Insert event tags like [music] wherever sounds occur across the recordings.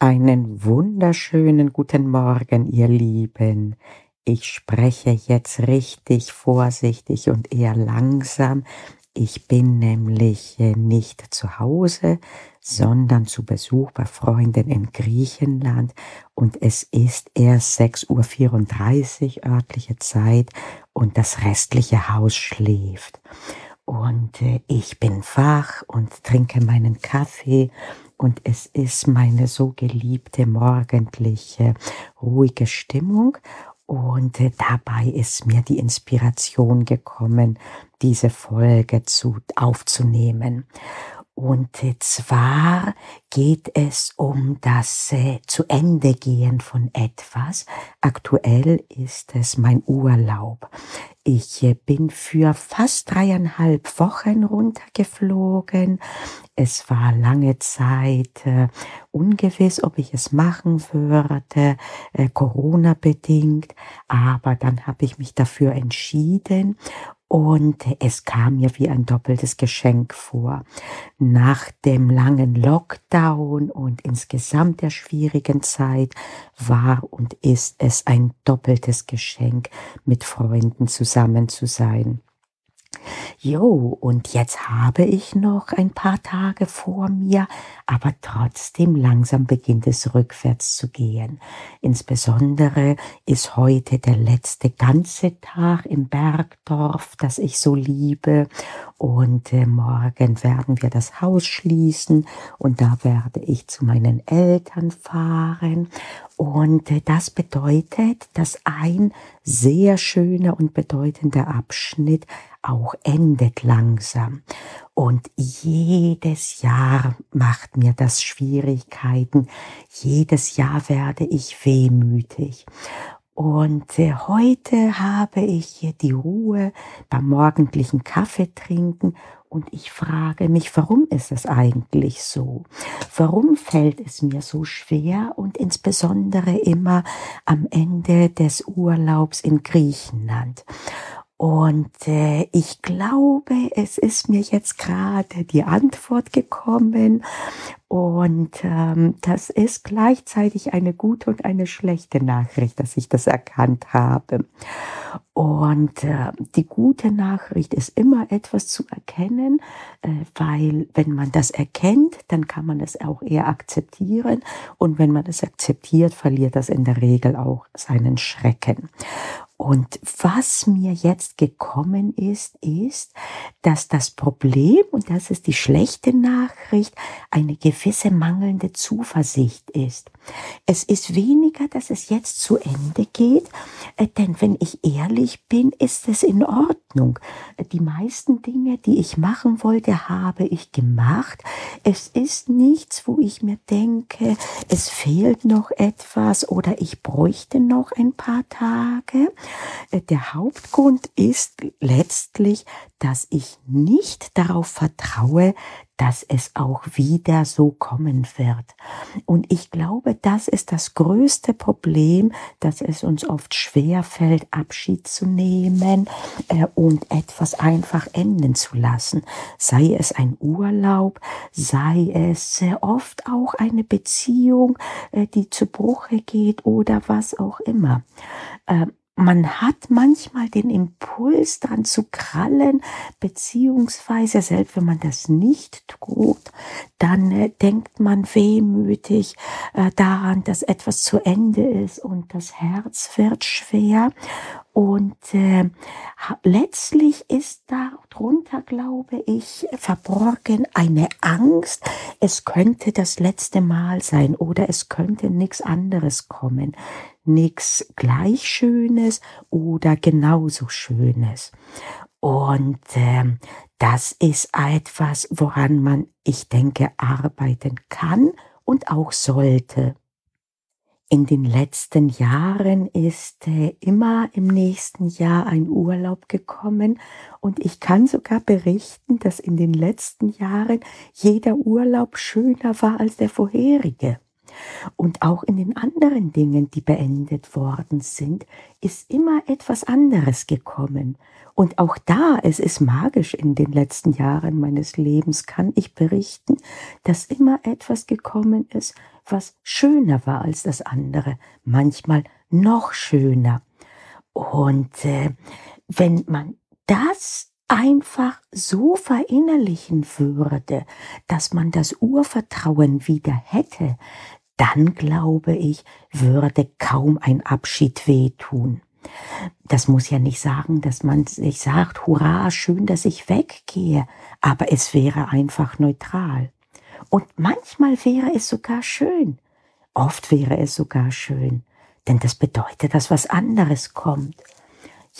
Einen wunderschönen guten Morgen, ihr Lieben. Ich spreche jetzt richtig vorsichtig und eher langsam. Ich bin nämlich äh, nicht zu Hause, sondern zu Besuch bei Freunden in Griechenland und es ist erst 6.34 Uhr örtliche Zeit und das restliche Haus schläft. Und äh, ich bin wach und trinke meinen Kaffee und es ist meine so geliebte morgendliche ruhige Stimmung und äh, dabei ist mir die Inspiration gekommen, diese Folge zu, aufzunehmen. Und zwar geht es um das äh, zu Ende gehen von etwas. Aktuell ist es mein Urlaub. Ich äh, bin für fast dreieinhalb Wochen runtergeflogen. Es war lange Zeit äh, ungewiss, ob ich es machen würde, äh, Corona bedingt, aber dann habe ich mich dafür entschieden und es kam mir wie ein doppeltes Geschenk vor. Nach dem langen Lockdown und insgesamt der schwierigen Zeit war und ist es ein doppeltes Geschenk, mit Freunden zusammen zu sein. Jo, und jetzt habe ich noch ein paar Tage vor mir, aber trotzdem langsam beginnt es rückwärts zu gehen. Insbesondere ist heute der letzte ganze Tag im Bergdorf, das ich so liebe. Und äh, morgen werden wir das Haus schließen und da werde ich zu meinen Eltern fahren. Und äh, das bedeutet, dass ein sehr schöner und bedeutender Abschnitt auch endet langsam. Und jedes Jahr macht mir das Schwierigkeiten. Jedes Jahr werde ich wehmütig. Und äh, heute habe ich die Ruhe beim morgendlichen Kaffee trinken und ich frage mich, warum ist es eigentlich so? Warum fällt es mir so schwer und insbesondere immer am Ende des Urlaubs in Griechenland? Und äh, ich glaube, es ist mir jetzt gerade die Antwort gekommen. Und ähm, das ist gleichzeitig eine gute und eine schlechte Nachricht, dass ich das erkannt habe. Und äh, die gute Nachricht ist immer etwas zu erkennen, äh, weil wenn man das erkennt, dann kann man es auch eher akzeptieren. Und wenn man es akzeptiert, verliert das in der Regel auch seinen Schrecken. Und was mir jetzt gekommen ist, ist, dass das Problem, und das ist die schlechte Nachricht, eine gewisse mangelnde Zuversicht ist. Es ist weniger, dass es jetzt zu Ende geht, äh, denn wenn ich ehrlich bin, ist es in Ordnung. Die meisten Dinge, die ich machen wollte, habe ich gemacht. Es ist nichts, wo ich mir denke, es fehlt noch etwas oder ich bräuchte noch ein paar Tage. Äh, der Hauptgrund ist letztlich, dass ich nicht darauf vertraue, dass es auch wieder so kommen wird. Und ich glaube, das ist das größte Problem, dass es uns oft schwer fällt, Abschied zu nehmen äh, und etwas einfach enden zu lassen. Sei es ein Urlaub, sei es äh, oft auch eine Beziehung, die zu Bruche geht oder was auch immer. Ähm, man hat manchmal den Impuls dran zu krallen, beziehungsweise selbst wenn man das nicht tut, dann äh, denkt man wehmütig äh, daran, dass etwas zu Ende ist und das Herz wird schwer. Und äh, letztlich ist darunter, glaube ich, verborgen eine Angst, es könnte das letzte Mal sein oder es könnte nichts anderes kommen nichts gleich Schönes oder genauso Schönes. Und ähm, das ist etwas, woran man, ich denke, arbeiten kann und auch sollte. In den letzten Jahren ist äh, immer im nächsten Jahr ein Urlaub gekommen und ich kann sogar berichten, dass in den letzten Jahren jeder Urlaub schöner war als der vorherige. Und auch in den anderen Dingen, die beendet worden sind, ist immer etwas anderes gekommen. Und auch da, es ist magisch in den letzten Jahren meines Lebens, kann ich berichten, dass immer etwas gekommen ist, was schöner war als das andere, manchmal noch schöner. Und äh, wenn man das einfach so verinnerlichen würde, dass man das Urvertrauen wieder hätte, dann glaube ich, würde kaum ein Abschied wehtun. Das muss ja nicht sagen, dass man sich sagt, hurra, schön, dass ich weggehe, aber es wäre einfach neutral. Und manchmal wäre es sogar schön. Oft wäre es sogar schön, denn das bedeutet, dass was anderes kommt.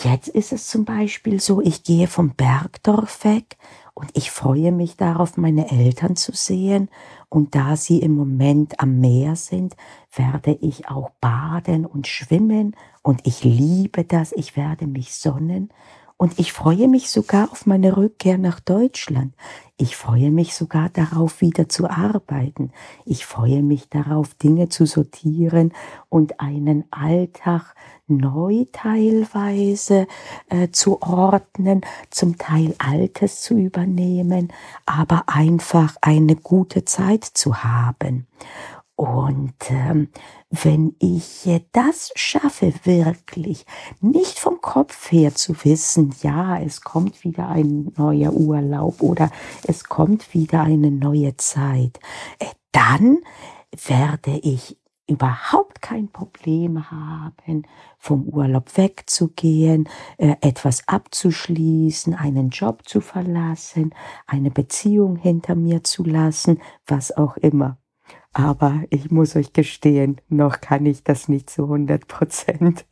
Jetzt ist es zum Beispiel so, ich gehe vom Bergdorf weg und ich freue mich darauf, meine Eltern zu sehen. Und da sie im Moment am Meer sind, werde ich auch baden und schwimmen. Und ich liebe das. Ich werde mich sonnen. Und ich freue mich sogar auf meine Rückkehr nach Deutschland. Ich freue mich sogar darauf, wieder zu arbeiten. Ich freue mich darauf, Dinge zu sortieren und einen Alltag neu teilweise äh, zu ordnen, zum Teil Altes zu übernehmen, aber einfach eine gute Zeit zu haben. Und ähm, wenn ich das schaffe, wirklich nicht vom Kopf her zu wissen, ja, es kommt wieder ein neuer Urlaub oder es kommt wieder eine neue Zeit, äh, dann werde ich überhaupt kein Problem haben, vom Urlaub wegzugehen, äh, etwas abzuschließen, einen Job zu verlassen, eine Beziehung hinter mir zu lassen, was auch immer. Aber ich muss euch gestehen, noch kann ich das nicht zu 100 Prozent.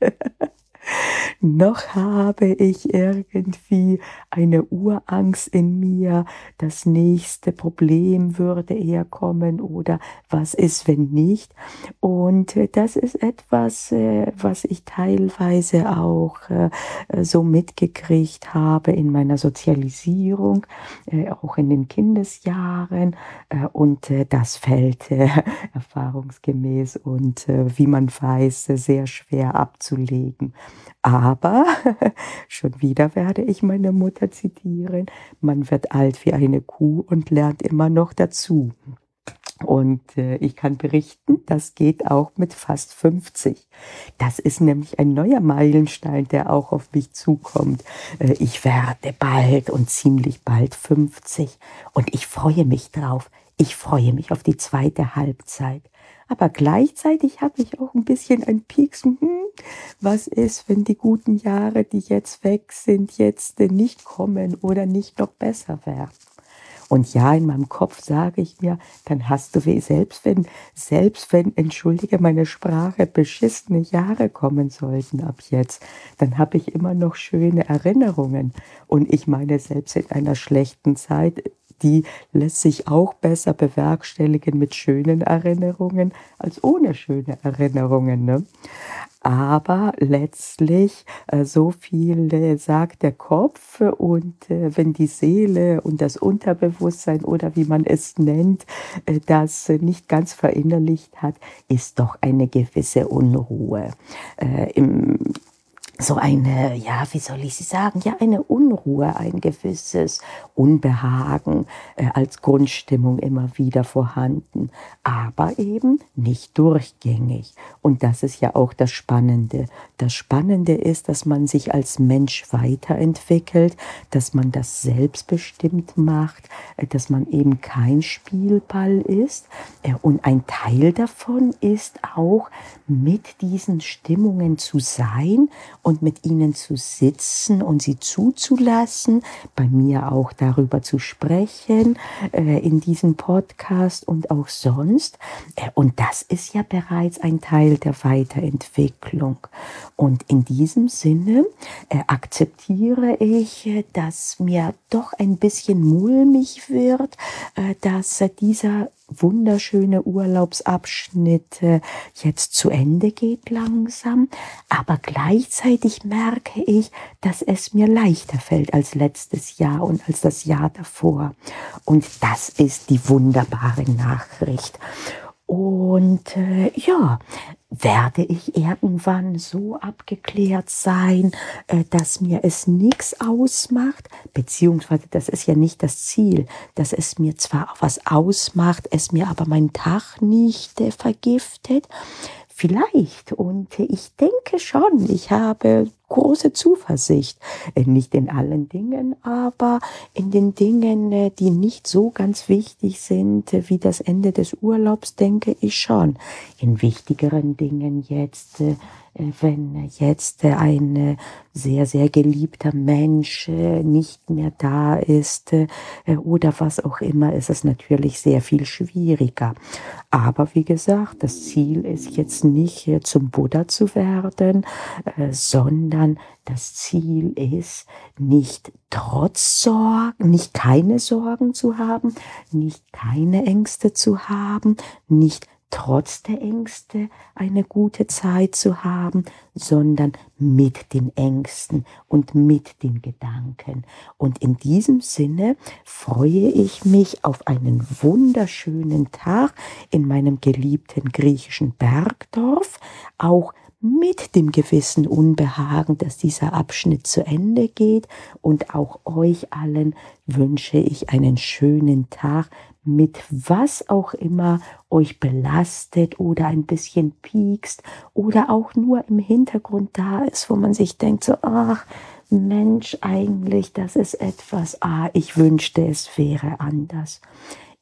Noch habe ich irgendwie eine Urangst in mir, das nächste Problem würde eher kommen oder was ist, wenn nicht. Und das ist etwas, äh, was ich teilweise auch äh, so mitgekriegt habe in meiner Sozialisierung, äh, auch in den Kindesjahren. Und das fällt erfahrungsgemäß und wie man weiß, sehr schwer abzulegen. Aber [laughs] schon wieder werde ich meine Mutter zitieren. Man wird alt wie eine Kuh und lernt immer noch dazu. Und äh, ich kann berichten, das geht auch mit fast 50. Das ist nämlich ein neuer Meilenstein, der auch auf mich zukommt. Äh, ich werde bald und ziemlich bald 50 und ich freue mich drauf. Ich freue mich auf die zweite Halbzeit. Aber gleichzeitig habe ich auch ein bisschen ein Pieks. Hm, was ist, wenn die guten Jahre, die jetzt weg sind, jetzt nicht kommen oder nicht noch besser werden? Und ja, in meinem Kopf sage ich mir, dann hast du weh, selbst wenn, selbst wenn, entschuldige meine Sprache, beschissene Jahre kommen sollten ab jetzt, dann habe ich immer noch schöne Erinnerungen. Und ich meine, selbst in einer schlechten Zeit die lässt sich auch besser bewerkstelligen mit schönen Erinnerungen als ohne schöne Erinnerungen. Ne? Aber letztlich, äh, so viel sagt der Kopf und äh, wenn die Seele und das Unterbewusstsein oder wie man es nennt, äh, das nicht ganz verinnerlicht hat, ist doch eine gewisse Unruhe. Im so eine, ja, wie soll ich sie sagen, ja, eine Unruhe, ein gewisses Unbehagen äh, als Grundstimmung immer wieder vorhanden, aber eben nicht durchgängig. Und das ist ja auch das Spannende. Das Spannende ist, dass man sich als Mensch weiterentwickelt, dass man das selbstbestimmt macht, äh, dass man eben kein Spielball ist. Äh, und ein Teil davon ist auch, mit diesen Stimmungen zu sein und mit ihnen zu sitzen und sie zuzulassen, bei mir auch darüber zu sprechen, äh, in diesem Podcast und auch sonst. Äh, und das ist ja bereits ein Teil der Weiterentwicklung. Und in diesem Sinne äh, akzeptiere ich, äh, dass mir doch ein bisschen mulmig wird, äh, dass dieser wunderschöne Urlaubsabschnitte jetzt zu Ende geht langsam, aber gleichzeitig merke ich, dass es mir leichter fällt als letztes Jahr und als das Jahr davor. Und das ist die wunderbare Nachricht. Und äh, ja, werde ich irgendwann so abgeklärt sein, äh, dass mir es nichts ausmacht, beziehungsweise das ist ja nicht das Ziel, dass es mir zwar was ausmacht, es mir aber meinen Tag nicht äh, vergiftet. Vielleicht. Und ich denke schon, ich habe große Zuversicht. Äh, nicht in allen Dingen, aber in den Dingen, äh, die nicht so ganz wichtig sind, äh, wie das Ende des Urlaubs, denke ich schon. In wichtigeren Dingen jetzt wenn jetzt ein sehr, sehr geliebter Mensch nicht mehr da ist oder was auch immer, ist es natürlich sehr viel schwieriger. Aber wie gesagt, das Ziel ist jetzt nicht zum Buddha zu werden, sondern das Ziel ist nicht trotz Sorgen, nicht keine Sorgen zu haben, nicht keine Ängste zu haben, nicht trotz der Ängste eine gute Zeit zu haben, sondern mit den Ängsten und mit den Gedanken. Und in diesem Sinne freue ich mich auf einen wunderschönen Tag in meinem geliebten griechischen Bergdorf, auch mit dem gewissen Unbehagen, dass dieser Abschnitt zu Ende geht. Und auch euch allen wünsche ich einen schönen Tag mit was auch immer euch belastet oder ein bisschen piekst oder auch nur im Hintergrund da ist, wo man sich denkt, so, ach, Mensch, eigentlich, das ist etwas, ah, ich wünschte, es wäre anders.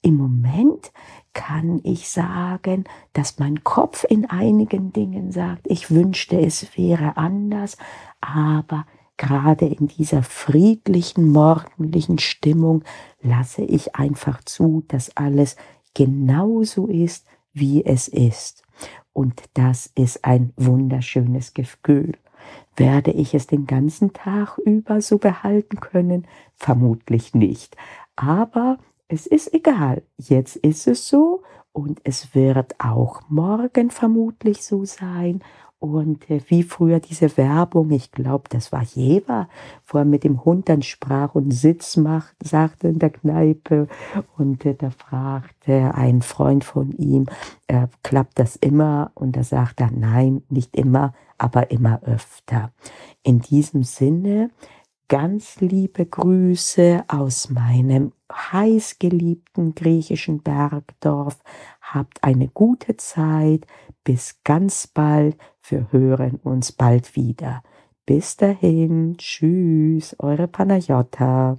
Im Moment kann ich sagen, dass mein Kopf in einigen Dingen sagt, ich wünschte, es wäre anders, aber gerade in dieser friedlichen, morgendlichen Stimmung lasse ich einfach zu, dass alles genauso ist, wie es ist. Und das ist ein wunderschönes Gefühl. Werde ich es den ganzen Tag über so behalten können? Vermutlich nicht. Aber es ist egal. Jetzt ist es so und es wird auch morgen vermutlich so sein. Und äh, wie früher diese Werbung, ich glaube, das war Jever, wo er mit dem Hund dann sprach und Sitz macht, sagte in der Kneipe. Und äh, da fragte ein Freund von ihm, äh, klappt das immer? Und da sagt er, nein, nicht immer, aber immer öfter. In diesem Sinne, ganz liebe Grüße aus meinem heißgeliebten griechischen Bergdorf. Habt eine gute Zeit. Bis ganz bald. Wir hören uns bald wieder. Bis dahin. Tschüss. Eure Panayota.